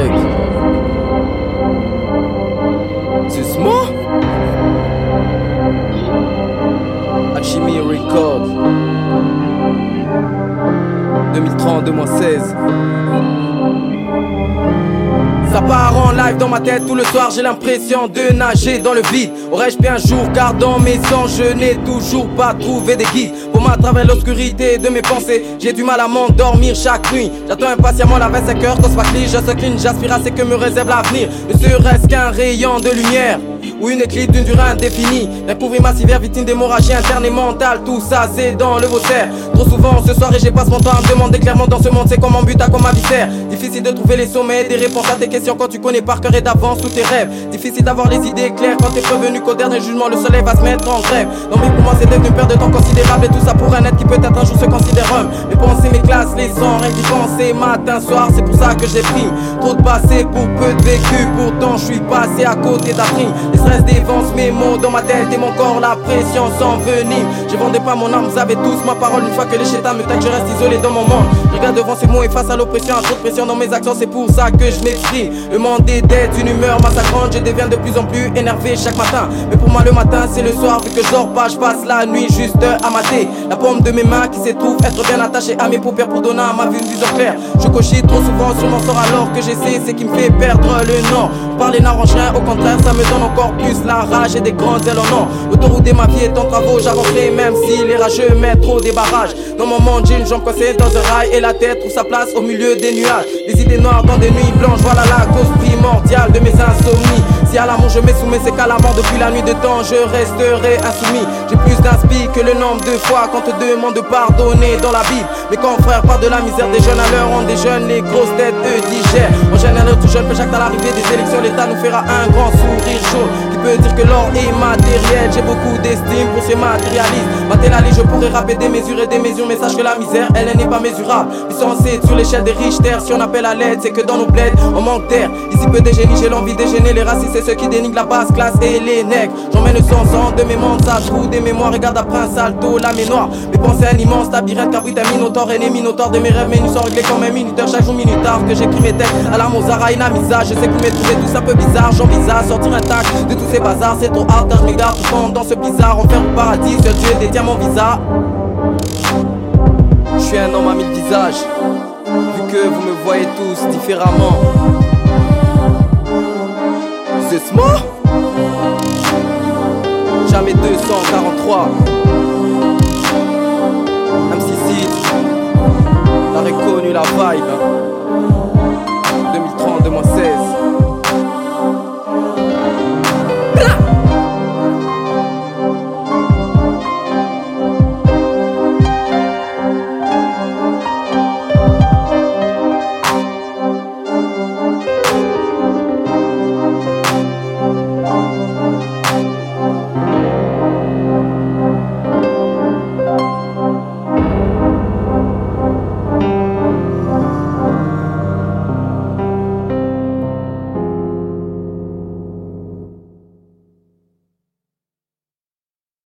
Y. Susmo Alchimie Record 2030 2016 ça part en live dans ma tête tout le soir, j'ai l'impression de nager dans le vide. Aurais-je bien un jour, car dans mes sangs, je n'ai toujours pas trouvé des guides. Pour moi, l'obscurité de mes pensées, j'ai du mal à m'endormir chaque nuit. J'attends impatiemment la 25 heures soit clean, je se clean, j'aspire à ce que me réserve l'avenir. Ne serait-ce qu'un rayon de lumière ou une éclipse d'une durée indéfinie. Découvrir ma civière victime d'hémorragie interne et mentale, tout ça c'est dans le vaussaire. Trop souvent ce soir et j'ai passe mon temps à me demander clairement dans ce monde c'est comme mon but à comme ma viscère. Difficile de trouver les sommets, des réponses à tes questions quand tu connais par cœur et d'avance tous tes rêves. Difficile d'avoir les idées claires quand t'es prévenu qu'au dernier jugement le soleil va se mettre en grève. Non mais pour moi c'est devenu une perte de temps considérable et tout ça pour un être qui peut-être un jour se considère homme. Mes pensées, mes classes, les sons, rien matin, soir, c'est pour ça que j'ai pris trop de passé pour peu de vécu. Pourtant je suis passé à côté d'après. Les stress dévancent mes mots dans ma tête et mon corps, la pression s'envenime. Je vendais pas mon âme, vous avez tous ma parole. Une fois que les chétans me taquent, je reste isolé dans mon monde. Je regarde devant ces mots et face à l'oppression, à trop de pression dans mes actions, c'est pour ça que je monde est d'être une humeur massacrante, je deviens de plus en plus énervé chaque matin. Mais pour moi, le matin, c'est le soir, vu que je dors pas, je passe la nuit juste à mater. La paume de mes mains qui s'étouffe, être bien attaché à mes paupières pour donner à ma vie une vision claire. Je cochis trop souvent sur mon sort alors que j'essaie, c'est qui me fait perdre le nord. Parler n'arrange rien, au contraire, ça me donne encore plus la rage et des grandes ailes en or. L'autoroute de ma vie est en travaux, j'avancerai même si les rageux mettent trop des barrages. Dans mon monde, j'ai une jambe coincée dans un rail et la tête trouve sa place au milieu des nuages. Des idées noires dans des nuits blanches, voilà la cause de mes insomnies. Si à l'amour je m'essoumets, c'est qu'à depuis la nuit de temps, je resterai insoumis. J'ai plus d'inspi que le nombre de fois qu'on te demande de pardonner dans la Bible. Mes confrères partent de la misère des jeunes à l'heure, on des jeunes, les grosses têtes eux digèrent. En général, tout jeune, chaque à l'arrivée des élections, l'État nous fera un grand sourire chaud. Qui peut dire que l'or est matériel, j'ai beaucoup d'estime pour ces matérialistes. Matérialiste, je pourrais rapper des mesures et des mesures, mais sache que la misère, elle, n'est pas mesurable. Puissance sur l'échelle des riches terres, si on appelle à l'aide, c'est que dans nos bleds, on manque d'air. Ici, génie, j'ai l'envie de gêner les racistes c'est ceux qui dénigrent la basse classe et les nègres. J'emmène sans ans de mes mondes, ça trouve des mémoires. Regarde à Prince Alto, la mémoire. Mes pensées un immense labyrinthe, cabrit un minotaure, aîné minotaure de mes rêves. Mais nous sommes réglés comme un minuteur, chaque jour minutard. Que j'écris mes textes à la Mozart, une amisa. Je sais que vous m'étrouvez tous un peu bizarre. J'envisage sortir intact de tous ces bazars. C'est trop hard, je m'égare tout dans ce bizarre. Enfer au paradis, seul Dieu détient mon visa. Je suis un homme à mille visages, vu que vous me voyez tous différemment saisissement Jamais 243 Même si t'as reconnu la vibe. 2032 16